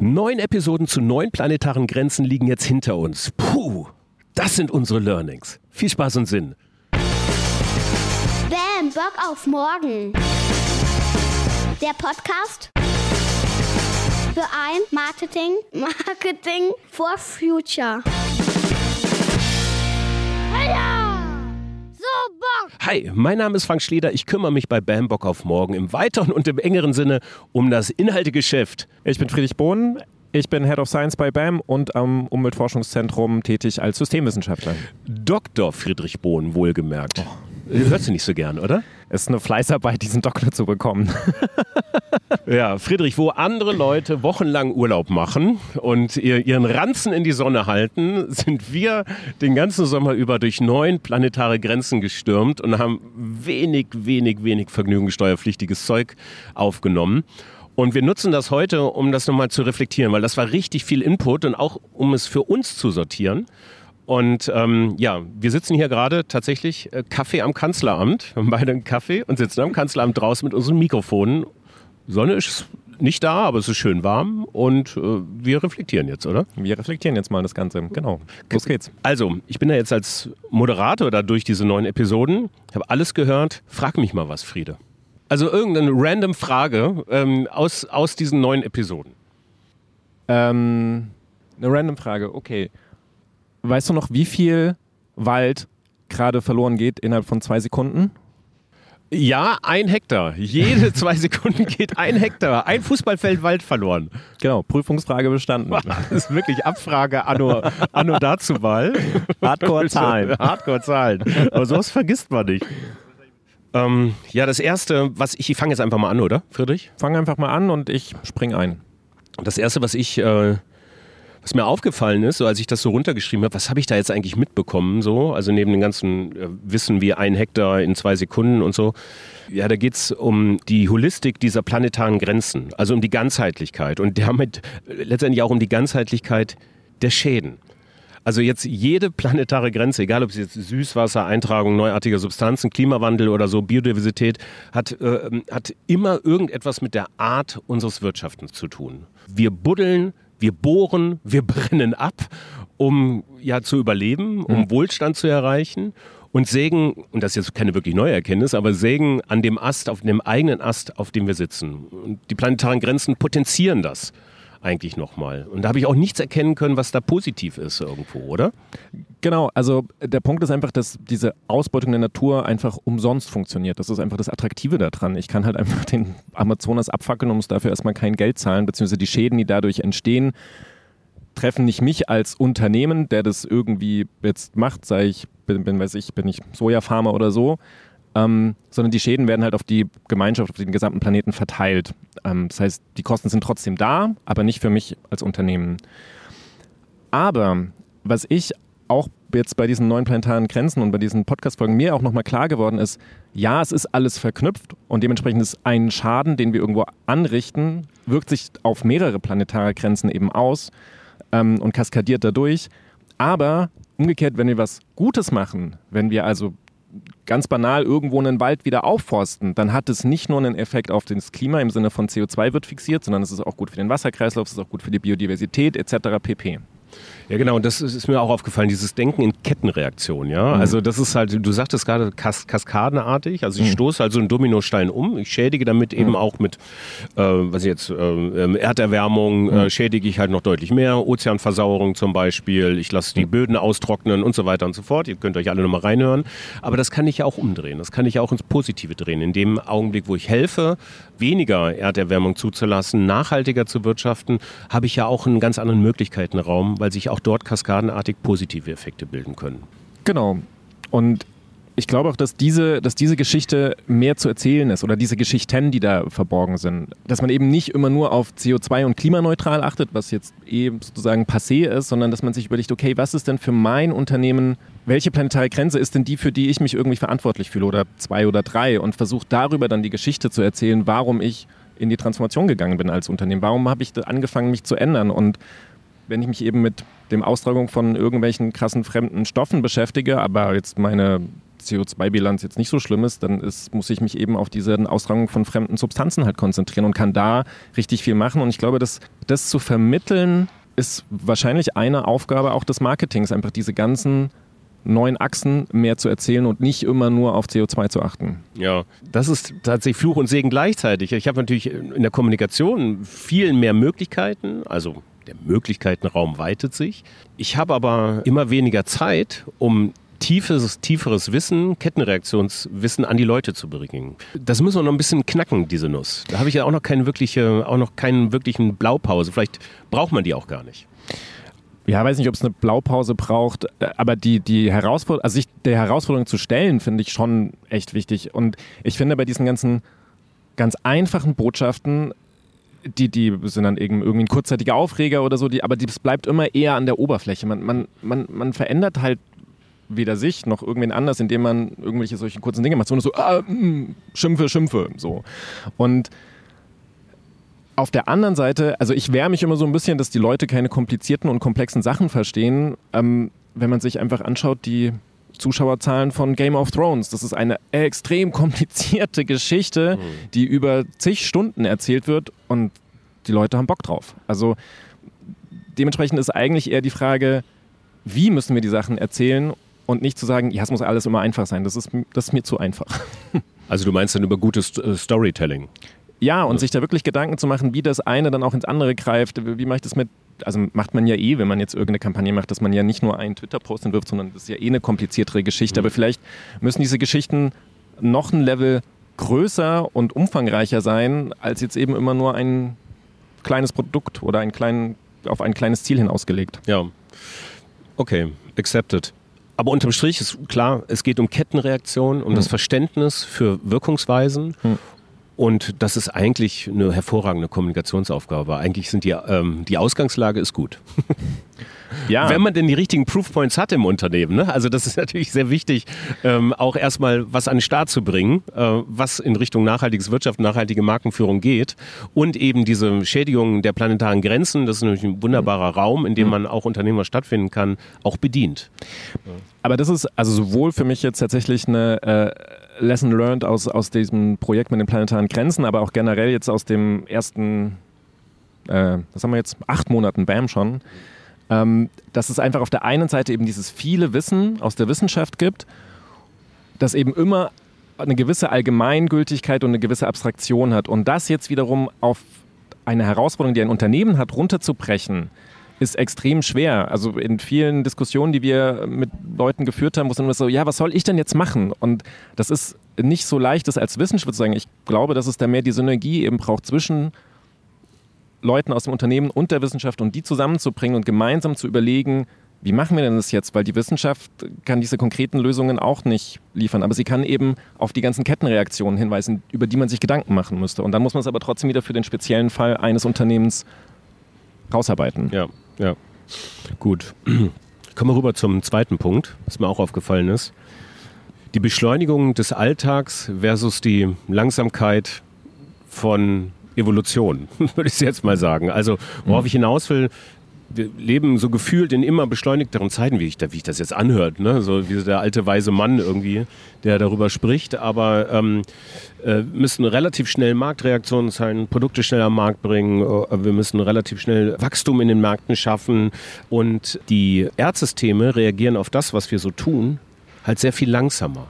Neun Episoden zu neun planetaren Grenzen liegen jetzt hinter uns. Puh, das sind unsere Learnings. Viel Spaß und Sinn. Bam, Bock auf morgen. Der Podcast für ein Marketing, Marketing for Future. Heya! So Bock! Hi, mein Name ist Frank Schleder. Ich kümmere mich bei Bambock auf morgen im weiteren und im engeren Sinne um das Inhaltegeschäft. Ich bin Friedrich Bohn. Ich bin Head of Science bei BAM und am Umweltforschungszentrum tätig als Systemwissenschaftler. Dr. Friedrich Bohn, wohlgemerkt. Hörst du nicht so gern, oder? Es ist eine Fleißarbeit, diesen Doktor zu bekommen. Ja, Friedrich, wo andere Leute wochenlang Urlaub machen und ihr, ihren Ranzen in die Sonne halten, sind wir den ganzen Sommer über durch neun planetare Grenzen gestürmt und haben wenig, wenig, wenig vergnügungssteuerpflichtiges Zeug aufgenommen. Und wir nutzen das heute, um das nochmal zu reflektieren, weil das war richtig viel Input und auch um es für uns zu sortieren. Und ähm, ja, wir sitzen hier gerade tatsächlich äh, Kaffee am Kanzleramt. Wir haben beide einen Kaffee und sitzen am Kanzleramt draußen mit unseren Mikrofonen. Sonne ist nicht da, aber es ist schön warm und äh, wir reflektieren jetzt, oder? Wir reflektieren jetzt mal das Ganze. Genau. Los geht's. Also, ich bin ja jetzt als Moderator da durch diese neuen Episoden, habe alles gehört. Frag mich mal was, Friede. Also irgendeine random Frage ähm, aus, aus diesen neuen Episoden. Ähm, eine random Frage. Okay. Weißt du noch, wie viel Wald gerade verloren geht innerhalb von zwei Sekunden? Ja, ein Hektar. Jede zwei Sekunden geht ein Hektar. Ein Fußballfeld Wald verloren. Genau, Prüfungsfrage bestanden. Das ist wirklich Abfrage anno, anno dazuwahl. Hardcore-Zahlen. Hardcore-Zahlen. Aber sowas vergisst man nicht. Ähm, ja, das erste, was ich, ich fange jetzt einfach mal an, oder, Friedrich? Fang einfach mal an und ich spring ein. Das erste, was ich, äh, was mir aufgefallen ist, so als ich das so runtergeschrieben habe, was habe ich da jetzt eigentlich mitbekommen, so, also neben dem ganzen äh, Wissen wie ein Hektar in zwei Sekunden und so. Ja, da geht es um die Holistik dieser planetaren Grenzen, also um die Ganzheitlichkeit und damit letztendlich auch um die Ganzheitlichkeit der Schäden. Also jetzt jede planetare Grenze, egal ob es jetzt Süßwasser, Eintragung neuartiger Substanzen, Klimawandel oder so, Biodiversität, hat, äh, hat immer irgendetwas mit der Art unseres Wirtschaftens zu tun. Wir buddeln, wir bohren, wir brennen ab, um ja zu überleben, um Mhm. Wohlstand zu erreichen und sägen, und das ist jetzt keine wirklich neue Erkenntnis, aber sägen an dem Ast, auf dem eigenen Ast, auf dem wir sitzen. Und die planetaren Grenzen potenzieren das eigentlich nochmal. Und da habe ich auch nichts erkennen können, was da positiv ist irgendwo, oder? Genau, also der Punkt ist einfach, dass diese Ausbeutung der Natur einfach umsonst funktioniert. Das ist einfach das Attraktive daran. Ich kann halt einfach den Amazonas abfackeln und muss dafür erstmal kein Geld zahlen, beziehungsweise die Schäden, die dadurch entstehen, treffen nicht mich als Unternehmen, der das irgendwie jetzt macht, sei ich, bin, bin weiß ich, bin ich Sojafarmer oder so, ähm, sondern die Schäden werden halt auf die Gemeinschaft, auf den gesamten Planeten verteilt. Ähm, das heißt, die Kosten sind trotzdem da, aber nicht für mich als Unternehmen. Aber was ich auch jetzt bei diesen neuen planetaren Grenzen und bei diesen Podcast-Folgen mir auch nochmal klar geworden ist, ja, es ist alles verknüpft und dementsprechend ist ein Schaden, den wir irgendwo anrichten, wirkt sich auf mehrere planetare Grenzen eben aus ähm, und kaskadiert dadurch. Aber umgekehrt, wenn wir was Gutes machen, wenn wir also ganz banal irgendwo einen Wald wieder aufforsten, dann hat es nicht nur einen Effekt auf das Klima im Sinne von CO2 wird fixiert, sondern es ist auch gut für den Wasserkreislauf, es ist auch gut für die Biodiversität etc. pp. Ja, genau, und das ist, mir auch aufgefallen, dieses Denken in Kettenreaktion, ja. Also das ist halt, du sagtest gerade kas kaskadenartig, also ich stoße halt so einen Dominostein um, ich schädige damit eben auch mit, äh, was jetzt, äh, Erderwärmung äh, schädige ich halt noch deutlich mehr, Ozeanversauerung zum Beispiel, ich lasse die Böden austrocknen und so weiter und so fort. Ihr könnt euch alle nochmal reinhören. Aber das kann ich ja auch umdrehen, das kann ich ja auch ins Positive drehen. In dem Augenblick, wo ich helfe, weniger Erderwärmung zuzulassen, nachhaltiger zu wirtschaften, habe ich ja auch einen ganz anderen Möglichkeitenraum, weil sich auch dort kaskadenartig positive Effekte bilden können. Genau. Und ich glaube auch, dass diese, dass diese Geschichte mehr zu erzählen ist oder diese Geschichten, die da verborgen sind. Dass man eben nicht immer nur auf CO2 und klimaneutral achtet, was jetzt eh sozusagen passé ist, sondern dass man sich überlegt, okay, was ist denn für mein Unternehmen, welche planetare Grenze ist denn die, für die ich mich irgendwie verantwortlich fühle oder zwei oder drei und versucht darüber dann die Geschichte zu erzählen, warum ich in die Transformation gegangen bin als Unternehmen. Warum habe ich angefangen, mich zu ändern? Und wenn ich mich eben mit dem Austragung von irgendwelchen krassen fremden Stoffen beschäftige, aber jetzt meine CO2-Bilanz jetzt nicht so schlimm ist, dann ist, muss ich mich eben auf diese Austragung von fremden Substanzen halt konzentrieren und kann da richtig viel machen. Und ich glaube, dass das zu vermitteln, ist wahrscheinlich eine Aufgabe auch des Marketings, einfach diese ganzen neuen Achsen mehr zu erzählen und nicht immer nur auf CO2 zu achten. Ja, das ist tatsächlich Fluch und Segen gleichzeitig. Ich habe natürlich in der Kommunikation viel mehr Möglichkeiten, also der Möglichkeitenraum weitet sich. Ich habe aber immer weniger Zeit, um tiefes, tieferes Wissen, Kettenreaktionswissen an die Leute zu bringen. Das müssen wir noch ein bisschen knacken, diese Nuss. Da habe ich ja auch noch keine wirkliche, auch noch keinen wirklichen Blaupause. Vielleicht braucht man die auch gar nicht. Ja, weiß nicht, ob es eine Blaupause braucht, äh, aber die, die Herausforderung, also sich der Herausforderung zu stellen, finde ich schon echt wichtig. Und ich finde bei diesen ganzen ganz einfachen Botschaften, die, die sind dann irgendwie ein kurzzeitiger Aufreger oder so, die, aber das bleibt immer eher an der Oberfläche. Man, man, man, man verändert halt weder sich noch irgendwen anders, indem man irgendwelche solchen kurzen Dinge macht, sondern so, ah, mh, mm, Schimpfe, Schimpfe, so. Und auf der anderen Seite, also ich wehre mich immer so ein bisschen, dass die Leute keine komplizierten und komplexen Sachen verstehen, ähm, wenn man sich einfach anschaut, die Zuschauerzahlen von Game of Thrones. Das ist eine extrem komplizierte Geschichte, mhm. die über zig Stunden erzählt wird und die Leute haben Bock drauf. Also dementsprechend ist eigentlich eher die Frage, wie müssen wir die Sachen erzählen und nicht zu sagen, ja, es muss alles immer einfach sein. Das ist, das ist mir zu einfach. Also du meinst dann über gutes äh, Storytelling? Ja, und ja. sich da wirklich Gedanken zu machen, wie das eine dann auch ins andere greift. Wie mache ich das mit, also macht man ja eh, wenn man jetzt irgendeine Kampagne macht, dass man ja nicht nur einen Twitter-Post entwirft, sondern das ist ja eh eine kompliziertere Geschichte. Mhm. Aber vielleicht müssen diese Geschichten noch ein Level größer und umfangreicher sein, als jetzt eben immer nur ein kleines Produkt oder ein klein, auf ein kleines Ziel hin ausgelegt. Ja. Okay, accepted. Aber unterm Strich ist klar, es geht um Kettenreaktionen, um mhm. das Verständnis für Wirkungsweisen mhm. Und das ist eigentlich eine hervorragende Kommunikationsaufgabe. Eigentlich sind die, ähm, die Ausgangslage ist gut. Ja. Wenn man denn die richtigen Proofpoints hat im Unternehmen. Ne? Also das ist natürlich sehr wichtig, ähm, auch erstmal was an den Start zu bringen, äh, was in Richtung nachhaltiges Wirtschaft, nachhaltige Markenführung geht und eben diese Schädigung der planetaren Grenzen, das ist natürlich ein wunderbarer Raum, in dem mhm. man auch Unternehmer stattfinden kann, auch bedient. Aber das ist also sowohl für mich jetzt tatsächlich eine äh, Lesson learned aus, aus diesem Projekt mit den planetaren Grenzen, aber auch generell jetzt aus dem ersten, äh, was haben wir jetzt, acht Monaten BAM schon, ähm, dass es einfach auf der einen Seite eben dieses viele Wissen aus der Wissenschaft gibt, das eben immer eine gewisse Allgemeingültigkeit und eine gewisse Abstraktion hat. Und das jetzt wiederum auf eine Herausforderung, die ein Unternehmen hat, runterzubrechen, ist extrem schwer. Also in vielen Diskussionen, die wir mit Leuten geführt haben, wo es immer so, ja, was soll ich denn jetzt machen? Und das ist nicht so leicht, das als Wissenschaftler zu sagen. Ich glaube, dass es da mehr die Synergie eben braucht zwischen Leuten aus dem Unternehmen und der Wissenschaft und die zusammenzubringen und gemeinsam zu überlegen, wie machen wir denn das jetzt? Weil die Wissenschaft kann diese konkreten Lösungen auch nicht liefern, aber sie kann eben auf die ganzen Kettenreaktionen hinweisen, über die man sich Gedanken machen müsste. Und dann muss man es aber trotzdem wieder für den speziellen Fall eines Unternehmens rausarbeiten. Ja. Ja, gut. Kommen wir rüber zum zweiten Punkt, was mir auch aufgefallen ist. Die Beschleunigung des Alltags versus die Langsamkeit von Evolution, würde ich jetzt mal sagen. Also, worauf ich hinaus will, wir leben so gefühlt in immer beschleunigteren Zeiten, wie ich, wie ich das jetzt anhört, ne? so wie der alte weise Mann irgendwie, der darüber spricht, aber ähm, äh, müssen relativ schnell Marktreaktionen sein, Produkte schnell am Markt bringen, äh, wir müssen relativ schnell Wachstum in den Märkten schaffen und die Erdsysteme reagieren auf das, was wir so tun, halt sehr viel langsamer.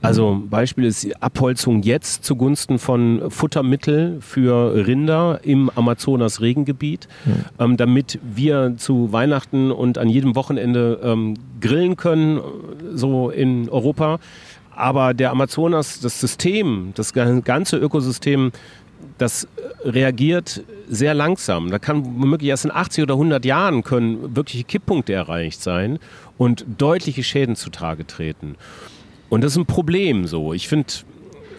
Also Beispiel ist die Abholzung jetzt zugunsten von Futtermittel für Rinder im Amazonas-Regengebiet, mhm. ähm, damit wir zu Weihnachten und an jedem Wochenende ähm, grillen können, so in Europa. Aber der Amazonas, das System, das ganze Ökosystem, das reagiert sehr langsam. Da kann womöglich erst in 80 oder 100 Jahren können wirkliche Kipppunkte erreicht sein und deutliche Schäden zutage treten. Und das ist ein Problem so. Ich finde,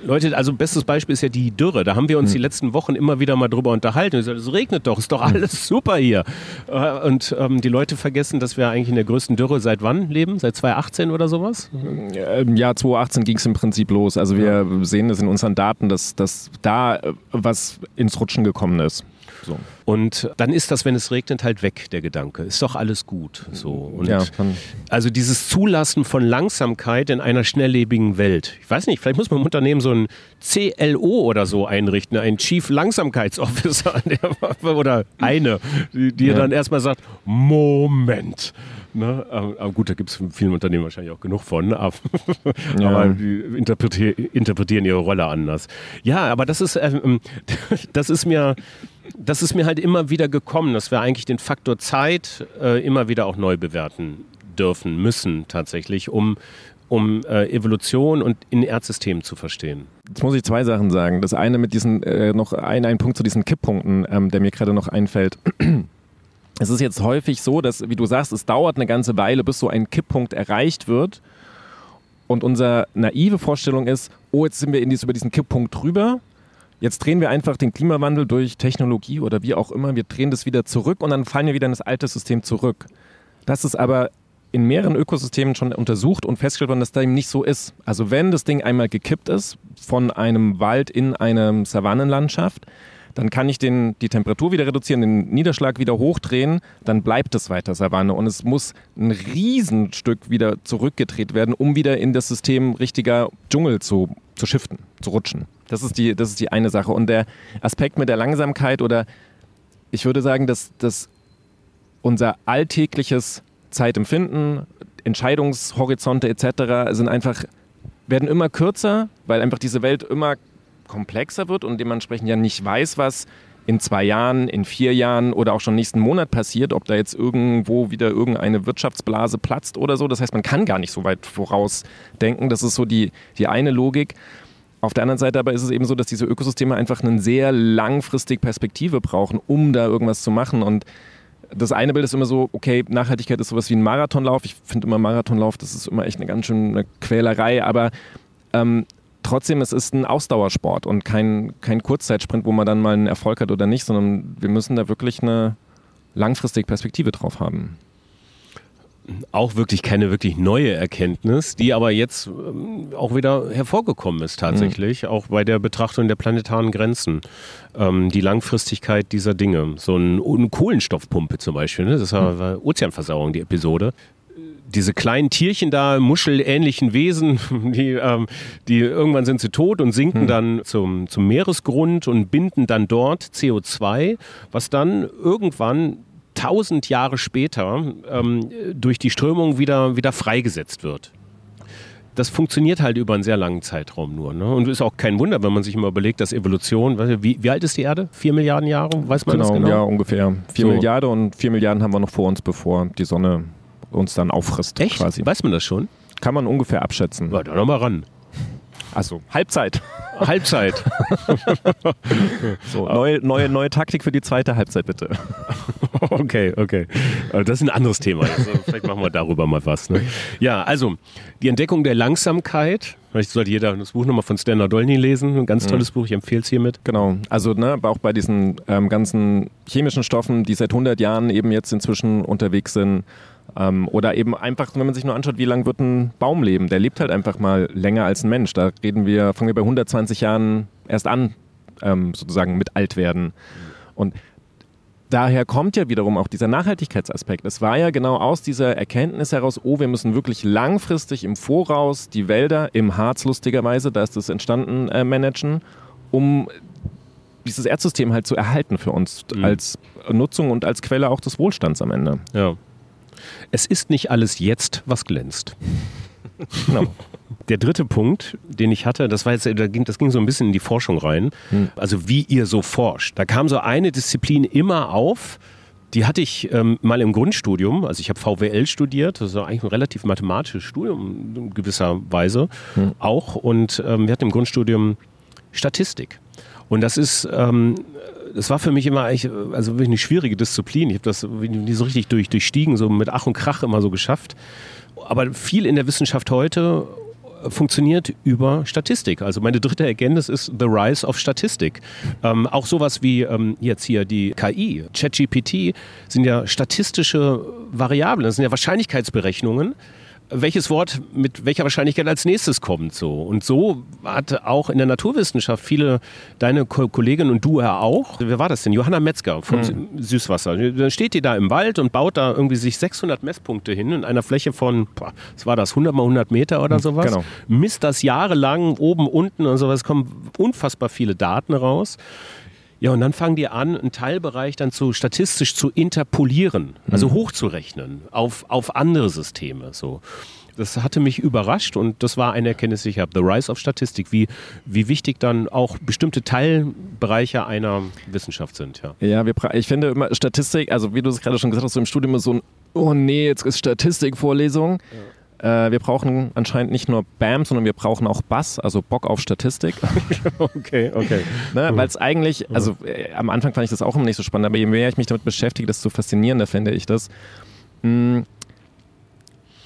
Leute, also bestes Beispiel ist ja die Dürre. Da haben wir uns mhm. die letzten Wochen immer wieder mal drüber unterhalten. Es regnet doch, ist doch hm. alles super hier. Äh, und ähm, die Leute vergessen, dass wir eigentlich in der größten Dürre seit wann leben? Seit 2018 oder sowas? Im Jahr 2018 ging es im Prinzip los. Also wir ja. sehen das in unseren Daten, dass, dass da äh, was ins Rutschen gekommen ist. So. Und dann ist das, wenn es regnet, halt weg, der Gedanke. Ist doch alles gut. So. Und Ja, also dieses Zulassen von Langsamkeit in einer schnelllebigen Welt. Ich weiß nicht, vielleicht muss man im Unternehmen so ein CLO oder so einrichten, ein Chief Langsamkeitsofficer der, oder eine, die, die Ja. dann erstmal sagt, Moment. Ne? Aber gut, da gibt es in vielen Unternehmen wahrscheinlich auch genug von, aber, Ja. aber die interpretier interpretieren ihre Rolle anders. Ja, aber das ist, ähm, das ist mir, das ist mir halt immer wieder gekommen, dass wir eigentlich den Faktor Zeit äh, immer wieder auch neu bewerten dürfen, müssen tatsächlich, um, um äh, Evolution und in Erdsystemen zu verstehen. Jetzt muss ich zwei Sachen sagen. Das eine mit diesen, äh, noch ein, ein Punkt zu diesen Kipppunkten, ähm, der mir gerade noch einfällt. Es ist jetzt häufig so, dass, wie du sagst, es dauert eine ganze Weile, bis so ein Kipppunkt erreicht wird. Und unsere naive Vorstellung ist, oh, jetzt sind wir in dies, über diesen Kipppunkt drüber. Jetzt drehen wir einfach den Klimawandel durch Technologie oder wie auch immer. Wir drehen das wieder zurück und dann fallen wir wieder in das alte System zurück. Das ist aber in mehreren Ökosystemen schon untersucht und festgestellt worden, dass dem nicht so ist. Also wenn das Ding einmal gekippt ist von einem Wald in eine Savannenlandschaft, dann kann ich den, die Temperatur wieder reduzieren, den Niederschlag wieder hochdrehen, dann bleibt es weiter Savanne und es muss ein Riesenstück wieder zurückgedreht werden, um wieder in das System richtiger Dschungel zu, zu shiften, zu rutschen. Das ist, die, das ist die eine Sache. Und der Aspekt mit der Langsamkeit oder ich würde sagen, dass, dass unser alltägliches Zeitempfinden, Entscheidungshorizonte etc. sind einfach, werden immer kürzer, weil einfach diese Welt immer komplexer wird und dementsprechend ja nicht weiß, was in zwei Jahren, in vier Jahren oder auch schon nächsten Monat passiert, ob da jetzt irgendwo wieder irgendeine Wirtschaftsblase platzt oder so. Das heißt, man kann gar nicht so weit vorausdenken. Das ist so die, die eine Logik. Auf der anderen Seite aber ist es eben so, dass diese Ökosysteme einfach eine sehr langfristige Perspektive brauchen, um da irgendwas zu machen. Und das eine Bild ist immer so, okay, Nachhaltigkeit ist sowas wie ein Marathonlauf. Ich finde immer Marathonlauf, das ist immer echt eine ganz schöne Quälerei, aber ähm, trotzdem, es ist ein Ausdauersport und kein, kein Kurzzeitsprint, wo man dann mal einen Erfolg hat oder nicht, sondern wir müssen da wirklich eine langfristige Perspektive drauf haben. Auch wirklich keine wirklich neue Erkenntnis, die aber jetzt ähm, auch wieder hervorgekommen ist tatsächlich, auch bei der Betrachtung der planetaren Grenzen. Ähm, die Langfristigkeit dieser Dinge. So ein, eine Kohlenstoffpumpe zum Beispiel, ne? das war, war Ozeanversauerung, die Episode. Diese kleinen Tierchen da, muschelähnlichen Wesen, die, ähm, die irgendwann sind sie tot und sinken dann zum, zum Meeresgrund und binden dann dort CO2, was dann irgendwann tausend Jahre später ähm, durch die Strömung wieder, wieder freigesetzt wird. Das funktioniert halt über einen sehr langen Zeitraum nur. Ne? Und ist auch kein Wunder, wenn man sich mal überlegt, dass Evolution, wie, wie alt ist die Erde? Vier Milliarden Jahre? Weiß man das Genau, genau? ja, ungefähr. Vier So. Milliarden und vier Milliarden haben wir noch vor uns, bevor die Sonne uns dann auffrisst. Echt? Quasi. Weiß man das schon? Kann man ungefähr abschätzen. Na, dann noch mal ran. Also Halbzeit. Halbzeit. So, neue, neue, neue Taktik für die zweite Halbzeit, bitte. Okay, okay. Äh, Das ist ein anderes Thema. Also vielleicht machen wir darüber mal was. Ne? Ja, also die Entdeckung der Langsamkeit. Vielleicht sollte jeder das Buch nochmal von Stanley Dolny lesen. Ein ganz tolles Buch, ich empfehle es hiermit. Genau, also ne, aber auch bei diesen ähm, ganzen chemischen Stoffen, die seit 100 Jahren eben jetzt inzwischen unterwegs sind. Ähm, oder eben einfach, wenn man sich nur anschaut, wie lange wird ein Baum leben? Der lebt halt einfach mal länger als ein Mensch. Da reden wir, fangen wir bei 120 Jahren erst an, ähm, sozusagen mit alt werden. Und daher kommt ja wiederum auch dieser Nachhaltigkeitsaspekt. Es war ja genau aus dieser Erkenntnis heraus, oh, wir müssen wirklich langfristig im Voraus die Wälder im Harz lustigerweise, da ist das entstanden, äh, managen, um dieses Erdsystem halt zu erhalten für uns Mhm. als Nutzung und als Quelle auch des Wohlstands am Ende. Ja. Es ist nicht alles jetzt, was glänzt. Genau. Der dritte Punkt, den ich hatte, das war jetzt, das ging so ein bisschen in die Forschung rein. Also wie ihr so forscht. Da kam so eine Disziplin immer auf. Die hatte ich ähm, mal im Grundstudium, also ich habe VWL studiert, das ist eigentlich ein relativ mathematisches Studium in gewisser Weise auch. Und ähm, wir hatten im Grundstudium Statistik. Und das ist, ähm, das war für mich immer eigentlich, also wirklich eine schwierige Disziplin. Ich habe das nie so richtig durch, durchstiegen, so mit Ach und Krach immer so geschafft. Aber viel in der Wissenschaft heute funktioniert über Statistik. Also meine dritte Erkenntnis ist The Rise of Statistik. Ähm, auch sowas wie ähm, jetzt hier die KI, ChatGPT, sind ja statistische Variablen, das sind ja Wahrscheinlichkeitsberechnungen, welches Wort mit welcher Wahrscheinlichkeit als nächstes kommt. So. Und so hat auch in der Naturwissenschaft viele, deine Ko Kollegin und du ja auch, wer war das denn? Johanna Metzger vom Hm. Süßwasser. Dann steht die da im Wald und baut da irgendwie sich 600 Messpunkte hin in einer Fläche von, boah, was war das, 100 mal 100 Meter oder sowas. genau. Misst das jahrelang oben, unten und sowas, kommen unfassbar viele Daten raus. Ja, und dann fangen die an, einen Teilbereich dann zu statistisch zu interpolieren, also hochzurechnen auf, auf andere Systeme. So. Das hatte mich überrascht und das war eine Erkenntnis, die ich habe. The Rise of Statistik, wie, wie wichtig dann auch bestimmte Teilbereiche einer Wissenschaft sind. Ja. Ja, wir, ich finde immer Statistik, also wie du es gerade schon gesagt hast, so im Studium ist so ein, oh nee, jetzt ist Statistikvorlesung. Äh, wir brauchen anscheinend nicht nur BAM, sondern wir brauchen auch Bass, also Bock auf Statistik. Okay, okay. Ne? Weil es eigentlich, also äh, am Anfang fand ich das auch immer nicht so spannend, aber je mehr ich mich damit beschäftige, desto faszinierender finde ich das. Mm,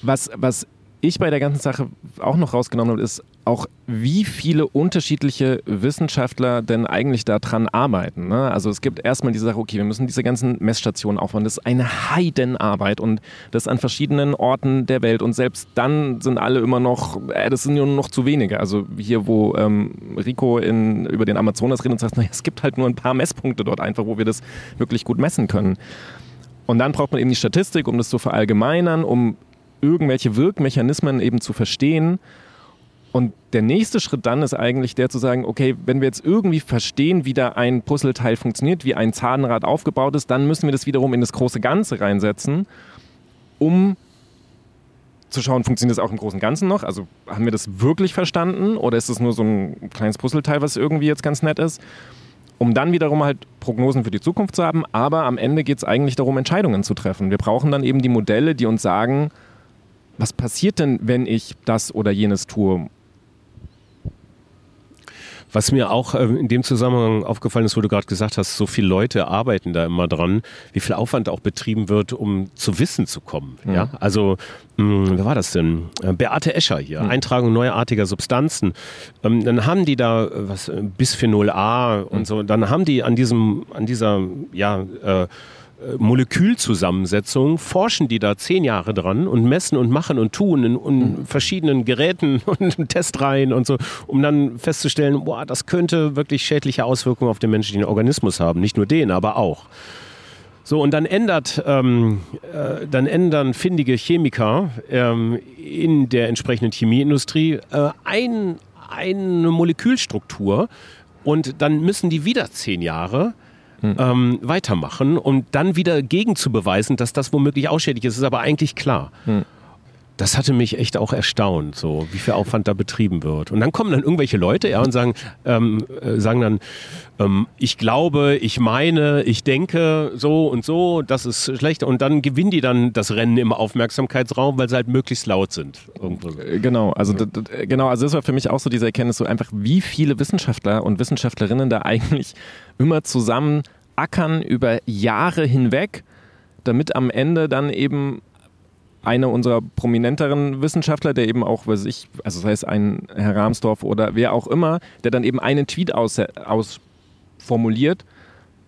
Was, was ich bei der ganzen Sache auch noch rausgenommen habe, ist auch, wie viele unterschiedliche Wissenschaftler denn eigentlich daran arbeiten. Ne? Also es gibt erstmal diese Sache, okay, wir müssen diese ganzen Messstationen aufbauen. Das ist eine Heidenarbeit und das an verschiedenen Orten der Welt. Und selbst dann sind alle immer noch, äh, das sind nur noch zu wenige. Also hier, wo ähm, Rico in, über den Amazonas redet und sagt, naja, es gibt halt nur ein paar Messpunkte dort einfach, wo wir das wirklich gut messen können. Und dann braucht man eben die Statistik, um das zu verallgemeinern, um irgendwelche Wirkmechanismen eben zu verstehen. Und der nächste Schritt dann ist eigentlich der zu sagen, okay, wenn wir jetzt irgendwie verstehen, wie da ein Puzzleteil funktioniert, wie ein Zahnrad aufgebaut ist, dann müssen wir das wiederum in das große Ganze reinsetzen, um zu schauen, funktioniert das auch im großen Ganzen noch? Also haben wir das wirklich verstanden oder ist es nur so ein kleines Puzzleteil, was irgendwie jetzt ganz nett ist? Um dann wiederum halt Prognosen für die Zukunft zu haben, aber am Ende geht es eigentlich darum, Entscheidungen zu treffen. Wir brauchen dann eben die Modelle, die uns sagen, was passiert denn, wenn ich das oder jenes tue? Was mir auch äh, in dem Zusammenhang aufgefallen ist, wo du gerade gesagt hast, so viele Leute arbeiten da immer dran, wie viel Aufwand auch betrieben wird, um zu Wissen zu kommen. Ja, also mh, wer war das denn? Äh, Beate Escher hier, Eintragung neuartiger Substanzen. Ähm, dann haben die da äh, was äh, Bisphenol A und so. Dann haben die an diesem, an dieser ja äh, Molekülzusammensetzung forschen die da zehn Jahre dran und messen und machen und tun in, in verschiedenen Geräten und Testreihen und so, um dann festzustellen, boah, das könnte wirklich schädliche Auswirkungen auf den menschlichen Organismus haben. Nicht nur den, aber auch. So, und dann ändert, ähm, äh, dann ändern findige Chemiker ähm, in der entsprechenden Chemieindustrie äh, ein, eine Molekülstruktur und dann müssen die wieder zehn Jahre ähm, weitermachen, um dann wieder gegen zu beweisen, dass das womöglich auch schädlich ist. ist aber eigentlich klar. Das hatte mich echt auch erstaunt, so wie viel Aufwand da betrieben wird. Und dann kommen dann irgendwelche Leute ja, und sagen, ähm, äh, sagen dann, ähm, ich glaube, ich meine, ich denke so und so, das ist schlecht. Und dann gewinnen die dann das Rennen im Aufmerksamkeitsraum, weil sie halt möglichst laut sind. Irgendwo. Äh, Genau, also d- d- genau, also das war für mich auch so diese Erkenntnis, so einfach, wie viele Wissenschaftler und Wissenschaftlerinnen da eigentlich immer zusammen ackern über Jahre hinweg, damit am Ende dann eben einer unserer prominenteren Wissenschaftler, der eben auch, weiß ich, also sei es ein Herr Rahmsdorf oder wer auch immer, der dann eben einen Tweet aus, ausformuliert,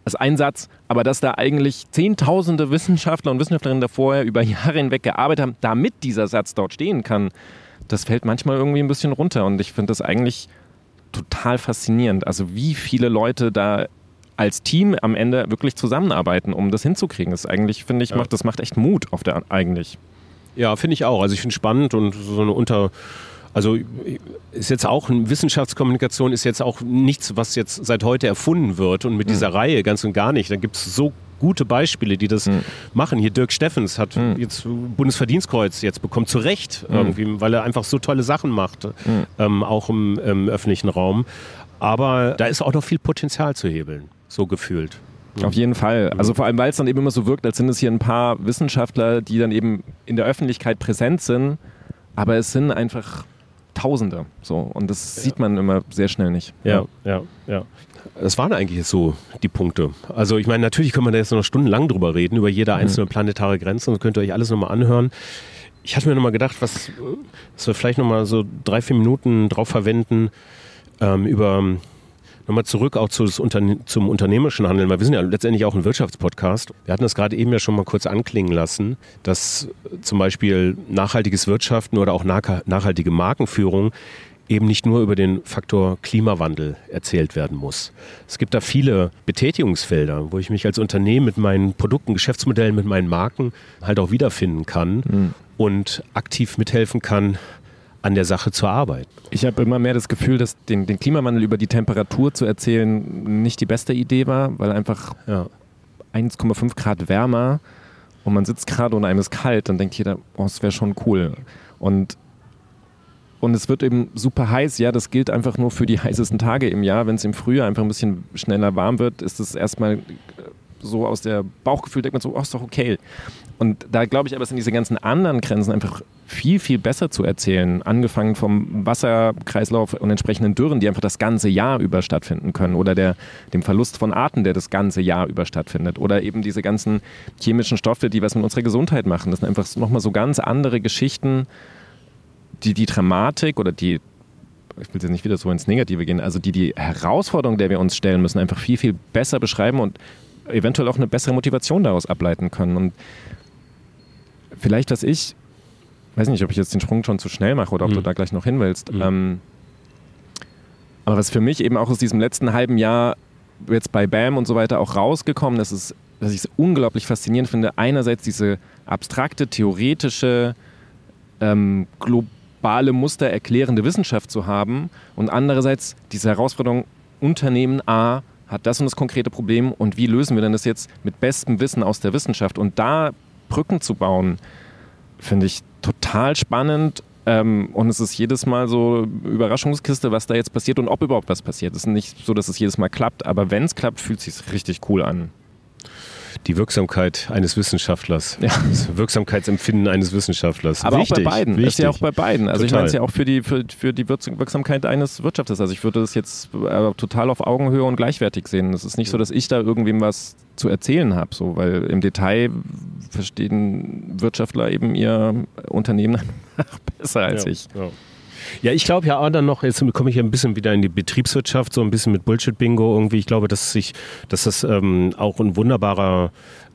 als ein Satz, aber dass da eigentlich zehntausende Wissenschaftler und Wissenschaftlerinnen da vorher über Jahre hinweg gearbeitet haben, damit dieser Satz dort stehen kann, das fällt manchmal irgendwie ein bisschen runter und ich finde das eigentlich total faszinierend. Also wie viele Leute da als Team am Ende wirklich zusammenarbeiten, um das hinzukriegen. Das ist eigentlich, finde ich, macht, das macht echt Mut auf der eigentlich. Ja, finde ich auch. Also ich finde spannend und so eine unter also ist jetzt auch Wissenschaftskommunikation ist jetzt auch nichts, was jetzt seit heute erfunden wird und mit dieser Reihe ganz und gar nicht. Da gibt es so gute Beispiele, die das machen. Hier Dirk Steffens hat jetzt Bundesverdienstkreuz jetzt bekommen, zu Recht, irgendwie, weil er einfach so tolle Sachen macht, ähm, auch im, im öffentlichen Raum. Aber da ist auch noch viel Potenzial zu hebeln, so gefühlt. Auf jeden Fall. Also vor allem, weil es dann eben immer so wirkt, als sind es hier ein paar Wissenschaftler, die dann eben in der Öffentlichkeit präsent sind, aber es sind einfach Tausende. So. Und das sieht man immer sehr schnell nicht. Ja, ja, ja. Das waren eigentlich so die Punkte. Also ich meine, natürlich können wir da jetzt noch stundenlang drüber reden, über jede einzelne planetare Grenze. Das könnt ihr euch alles nochmal anhören. Ich hatte mir nochmal gedacht, was, dass wir vielleicht nochmal so drei, vier Minuten drauf verwenden, ähm, über Nochmal zurück auch Unterne zum unternehmerischen Handeln, weil wir sind ja letztendlich auch ein Wirtschaftspodcast. Wir hatten das gerade eben ja schon mal kurz anklingen lassen, dass zum Beispiel nachhaltiges Wirtschaften oder auch nachhaltige Markenführung eben nicht nur über den Faktor Klimawandel erzählt werden muss. Es gibt da viele Betätigungsfelder, wo ich mich als Unternehmen mit meinen Produkten, Geschäftsmodellen, mit meinen Marken halt auch wiederfinden kann mhm. und aktiv mithelfen kann, an der Sache zu arbeiten. Ich habe immer mehr das Gefühl, dass den, den, Klimawandel über die Temperatur zu erzählen nicht die beste Idee war, weil einfach ja. 1,5 Grad wärmer und man sitzt gerade und einem ist kalt, dann denkt jeder, oh, es wäre schon cool. Und und es wird eben super heiß. Ja, das gilt einfach nur für die heißesten Tage im Jahr. Wenn es im Frühjahr einfach ein bisschen schneller warm wird, ist es erstmal so aus der Bauchgefühl, denkt man so, oh, ist doch okay. Und da glaube ich aber, sind diese ganzen anderen Grenzen einfach viel, viel besser zu erzählen. Angefangen vom Wasserkreislauf und entsprechenden Dürren, die einfach das ganze Jahr über stattfinden können. Oder der, dem Verlust von Arten, der das ganze Jahr über stattfindet. Oder eben diese ganzen chemischen Stoffe, die was mit unserer Gesundheit machen. Das sind einfach nochmal so ganz andere Geschichten, die die Dramatik oder die ich will jetzt nicht wieder so ins Negative gehen, also die die Herausforderung, der wir uns stellen müssen, einfach viel, viel besser beschreiben und eventuell auch eine bessere Motivation daraus ableiten können. Und vielleicht, was ich, weiß nicht, ob ich jetzt den Sprung schon zu schnell mache oder ob mhm. du da gleich noch hin willst. Mhm. Ähm, aber was für mich eben auch aus diesem letzten halben Jahr jetzt bei BAM und so weiter auch rausgekommen ist, ist, dass ich es unglaublich faszinierend finde, einerseits diese abstrakte, theoretische, ähm, globale Muster erklärende Wissenschaft zu haben und andererseits diese Herausforderung, Unternehmen A hat das und das konkrete Problem und wie lösen wir denn das jetzt mit bestem Wissen aus der Wissenschaft und da Brücken zu bauen, finde ich total spannend. Ähm, und es ist jedes Mal so Überraschungskiste, was da jetzt passiert und ob überhaupt was passiert. Es ist nicht so, dass es jedes Mal klappt, aber wenn es klappt, fühlt es sich richtig cool an die Wirksamkeit eines Wissenschaftlers. Ja. Das Wirksamkeitsempfinden eines Wissenschaftlers. Aber wichtig, auch bei beiden. Wichtig. Ist ja auch bei beiden. Also total. ich meine es ja auch für die, für, für die Wirksamkeit eines Wirtschafters. Also ich würde das jetzt äh, total auf Augenhöhe und gleichwertig sehen. Es ist nicht so, dass ich da irgendwem was zu erzählen habe, so, weil im Detail verstehen Wirtschaftler eben ihr Unternehmen besser als ja, ich. Ja. Ja, ich glaube ja auch dann noch, jetzt komme ich ja ein bisschen wieder in die Betriebswirtschaft, so ein bisschen mit Bullshit-Bingo irgendwie. Ich glaube, dass sich, dass das ähm, auch ein wunderbarer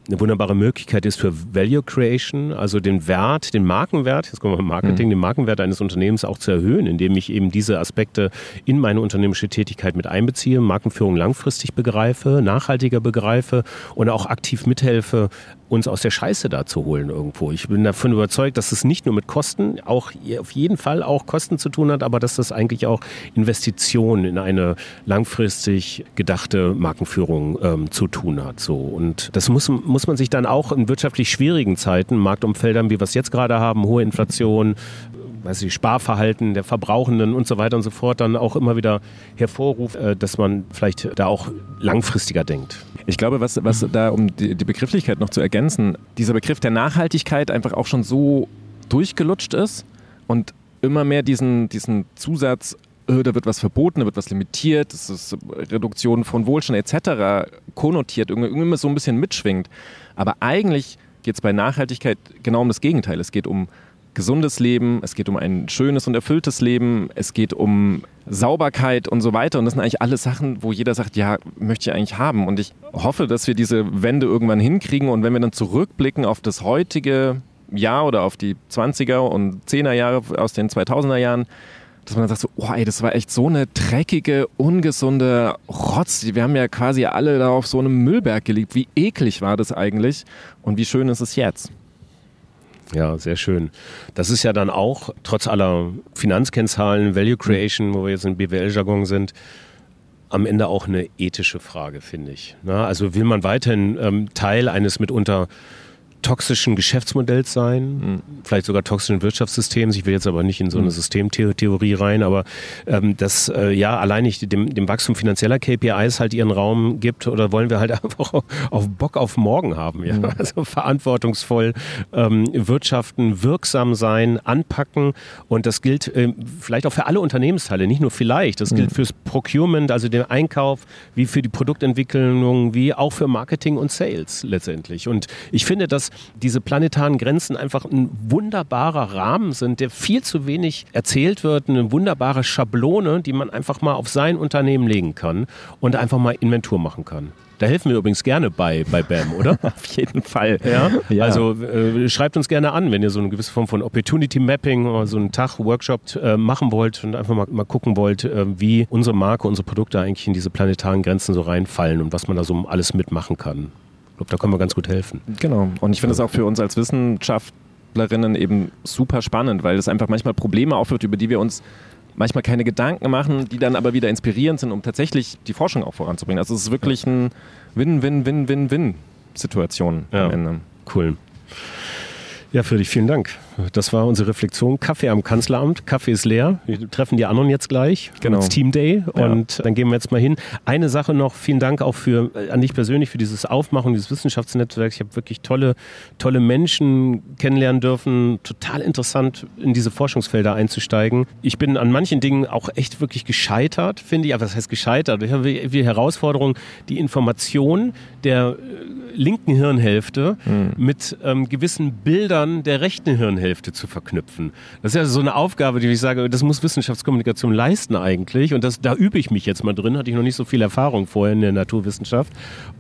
eine wunderbare Möglichkeit ist für Value Creation, also den Wert, den Markenwert, jetzt kommen wir Marketing, mhm. den Markenwert eines Unternehmens auch zu erhöhen, indem ich eben diese Aspekte in meine unternehmerische Tätigkeit mit einbeziehe, Markenführung langfristig begreife, nachhaltiger begreife und auch aktiv mithelfe, uns aus der Scheiße da zu holen irgendwo. Ich bin davon überzeugt, dass es nicht nur mit Kosten, auch auf jeden Fall auch Kosten zu tun hat, aber dass das eigentlich auch Investitionen in eine langfristig gedachte Markenführung ähm, zu tun hat. So. Und das muss, muss man sich dann auch in wirtschaftlich schwierigen Zeiten, Marktumfeldern, wie wir es jetzt gerade haben, hohe Inflation, weiß ich, Sparverhalten der Verbrauchenden und so weiter und so fort dann auch immer wieder hervorruft, äh, dass man vielleicht da auch langfristiger denkt. Ich glaube, was, was da, um die, die Begrifflichkeit noch zu ergänzen, dieser Begriff der Nachhaltigkeit einfach auch schon so durchgelutscht ist und immer mehr diesen, diesen Zusatz, äh, da wird was verboten, da wird was limitiert, das ist Reduktion von Wohlstand etc. konnotiert, irgendwie, irgendwie so ein bisschen mitschwingt. Aber eigentlich geht es bei Nachhaltigkeit genau um das Gegenteil. Es geht um gesundes Leben, es geht um ein schönes und erfülltes Leben, es geht um Sauberkeit und so weiter. Und das sind eigentlich alles Sachen, wo jeder sagt, ja, möchte ich eigentlich haben. Und ich hoffe, dass wir diese Wende irgendwann hinkriegen. Und wenn wir dann zurückblicken auf das heutige Jahr oder auf die 20er und 10er Jahre aus den 2000er Jahren, dass man dann sagt so, oh ey, das war echt so eine dreckige, ungesunde Rotz. Wir haben ja quasi alle da auf so einem Müllberg geliebt. Wie eklig war das eigentlich und wie schön ist es jetzt? Ja, sehr schön. Das ist ja dann auch, trotz aller Finanzkennzahlen, Value Creation, wo wir jetzt in BWL-Jargon sind, am Ende auch eine ethische Frage, finde ich. Na, also will man weiterhin ähm, Teil eines mitunter toxischen Geschäftsmodells sein, mhm. vielleicht sogar toxischen Wirtschaftssystems. Ich will jetzt aber nicht in so eine mhm. Systemtheorie rein, aber ähm, dass äh, ja allein nicht dem, dem Wachstum finanzieller KPIs halt ihren Raum gibt oder wollen wir halt einfach auf Bock auf morgen haben, ja? Mhm. Also verantwortungsvoll ähm, wirtschaften, wirksam sein, anpacken und das gilt äh, vielleicht auch für alle Unternehmensteile, nicht nur vielleicht. Das gilt mhm. fürs Procurement, also den Einkauf, wie für die Produktentwicklung, wie auch für Marketing und Sales letztendlich. Und ich finde, dass diese planetaren Grenzen einfach ein wunderbarer Rahmen sind, der viel zu wenig erzählt wird, eine wunderbare Schablone, die man einfach mal auf sein Unternehmen legen kann und einfach mal Inventur machen kann. Da helfen wir übrigens gerne bei, bei BAM, oder? Auf jeden Fall. Ja? Ja. Also äh, schreibt uns gerne an, wenn ihr so eine gewisse Form von Opportunity Mapping oder so einen Tag Workshop äh, machen wollt und einfach mal, mal gucken wollt, äh, wie unsere Marke, unsere Produkte eigentlich in diese planetaren Grenzen so reinfallen und was man da so alles mitmachen kann. Glaube, da können wir ganz gut helfen. Genau. Und ich finde es auch für uns als Wissenschaftlerinnen eben super spannend, weil es einfach manchmal Probleme aufwirft, über die wir uns manchmal keine Gedanken machen, die dann aber wieder inspirierend sind, um tatsächlich die Forschung auch voranzubringen. Also es ist wirklich ein Win-Win-Win-Win-Win-Situation Ja. am Ende. Cool. Ja, Friedrich, vielen Dank. Das war unsere Reflexion. Kaffee am Kanzleramt. Kaffee ist leer. Wir treffen die anderen jetzt gleich. Genau. It's Team Day. Ja. Und dann gehen wir jetzt mal hin. Eine Sache noch. Vielen Dank auch für, äh, an dich persönlich für dieses Aufmachen dieses Wissenschaftsnetzwerks. Ich habe wirklich tolle, tolle Menschen kennenlernen dürfen. Total interessant, in diese Forschungsfelder einzusteigen. Ich bin an manchen Dingen auch echt wirklich gescheitert, finde ich. Aber was heißt gescheitert? Ich habe die Herausforderung, die Information der äh, linken Hirnhälfte mit ähm, gewissen Bildern der rechten Hirnhälfte zu verknüpfen. Das ist ja so eine Aufgabe, die ich sage, das muss Wissenschaftskommunikation leisten eigentlich. Und das, da übe ich mich jetzt mal drin. Hatte ich noch nicht so viel Erfahrung vorher in der Naturwissenschaft.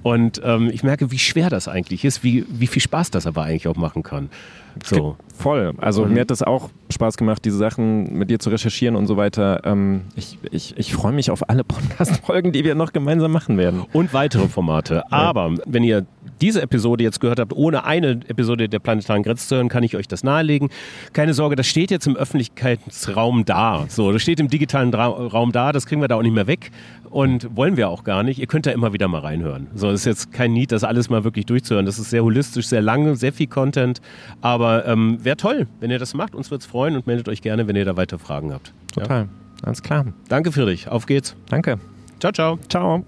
Und ähm, ich merke, wie schwer das eigentlich ist, wie, wie viel Spaß das aber eigentlich auch machen kann. So. Voll. Also Und- mir hat das auch Spaß gemacht, diese Sachen mit dir zu recherchieren und so weiter. Ähm, ich ich, ich freue mich auf alle Podcast-Folgen, die wir noch gemeinsam machen werden. und weitere Formate. Aber wenn ihr diese Episode jetzt gehört habt, ohne eine Episode der planetaren Grenze zu hören, kann ich euch das nahelegen. Keine Sorge, das steht jetzt im Öffentlichkeitsraum da. So, das steht im digitalen Ra Raum da, das kriegen wir da auch nicht mehr weg und wollen wir auch gar nicht. Ihr könnt da immer wieder mal reinhören. So, das ist jetzt kein Need, das alles mal wirklich durchzuhören. Das ist sehr holistisch, sehr lange, sehr viel Content. Aber ähm, wäre toll, wenn ihr das macht. Uns wird es freuen und meldet euch gerne, wenn ihr da weitere Fragen habt. Ja. Total. Alles klar. Danke für dich. Auf geht's. Danke. Ciao, ciao. Ciao.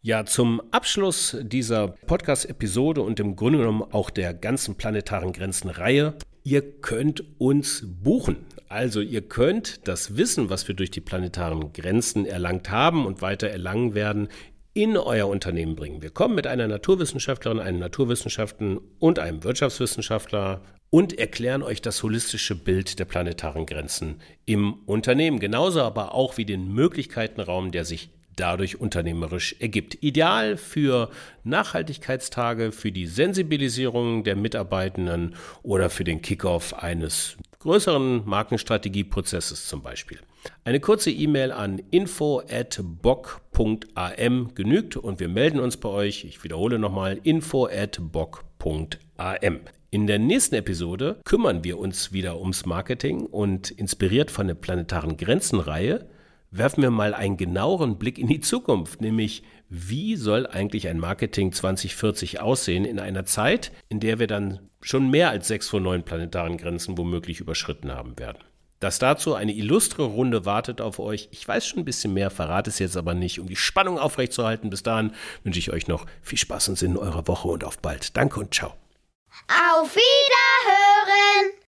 Ja, zum Abschluss dieser Podcast-Episode und im Grunde genommen auch der ganzen planetaren Grenzen-Reihe. Ihr könnt uns buchen. Also ihr könnt das Wissen, was wir durch die planetaren Grenzen erlangt haben und weiter erlangen werden, in euer Unternehmen bringen. Wir kommen mit einer Naturwissenschaftlerin, einem Naturwissenschaften und einem Wirtschaftswissenschaftler und erklären euch das holistische Bild der planetaren Grenzen im Unternehmen. Genauso aber auch wie den Möglichkeitenraum, der sich dadurch unternehmerisch ergibt. Ideal für Nachhaltigkeitstage, für die Sensibilisierung der Mitarbeitenden oder für den Kickoff eines größeren Markenstrategieprozesses zum Beispiel. Eine kurze E-Mail an info@bock.am genügt und wir melden uns bei euch. Ich wiederhole nochmal info@bock.am. In der nächsten Episode kümmern wir uns wieder ums Marketing und inspiriert von der planetaren Grenzenreihe werfen wir mal einen genaueren Blick in die Zukunft, nämlich wie soll eigentlich ein Marketing 2040 aussehen in einer Zeit, in der wir dann schon mehr als sechs von neun planetaren Grenzen womöglich überschritten haben werden. Dass dazu eine illustre Runde wartet auf euch. Ich weiß schon ein bisschen mehr, verrate es jetzt aber nicht, um die Spannung aufrechtzuerhalten. Bis dahin wünsche ich euch noch viel Spaß und Sinn in eurer Woche und auf bald. Danke und ciao. Auf Wiederhören!